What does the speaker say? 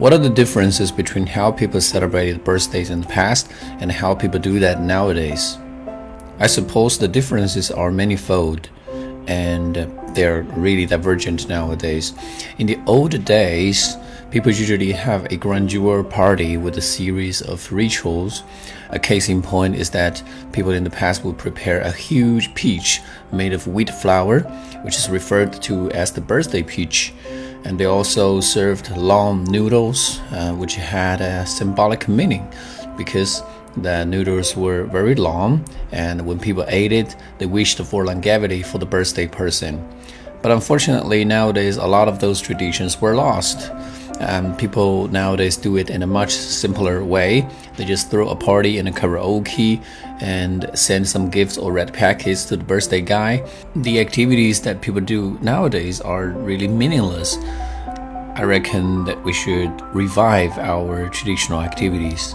What are the differences between how people celebrated birthdays in the past and how people do that nowadays? I suppose the differences are manifold and they're really divergent nowadays. In the old days, people usually have a grandeur party with a series of rituals. A case in point is that people in the past would prepare a huge peach made of wheat flour, which is referred to as the birthday peach. And they also served long noodles, uh, which had a symbolic meaning because the noodles were very long, and when people ate it, they wished for longevity for the birthday person. But unfortunately, nowadays, a lot of those traditions were lost. Um, people nowadays do it in a much simpler way. They just throw a party in a karaoke and send some gifts or red packets to the birthday guy. The activities that people do nowadays are really meaningless. I reckon that we should revive our traditional activities.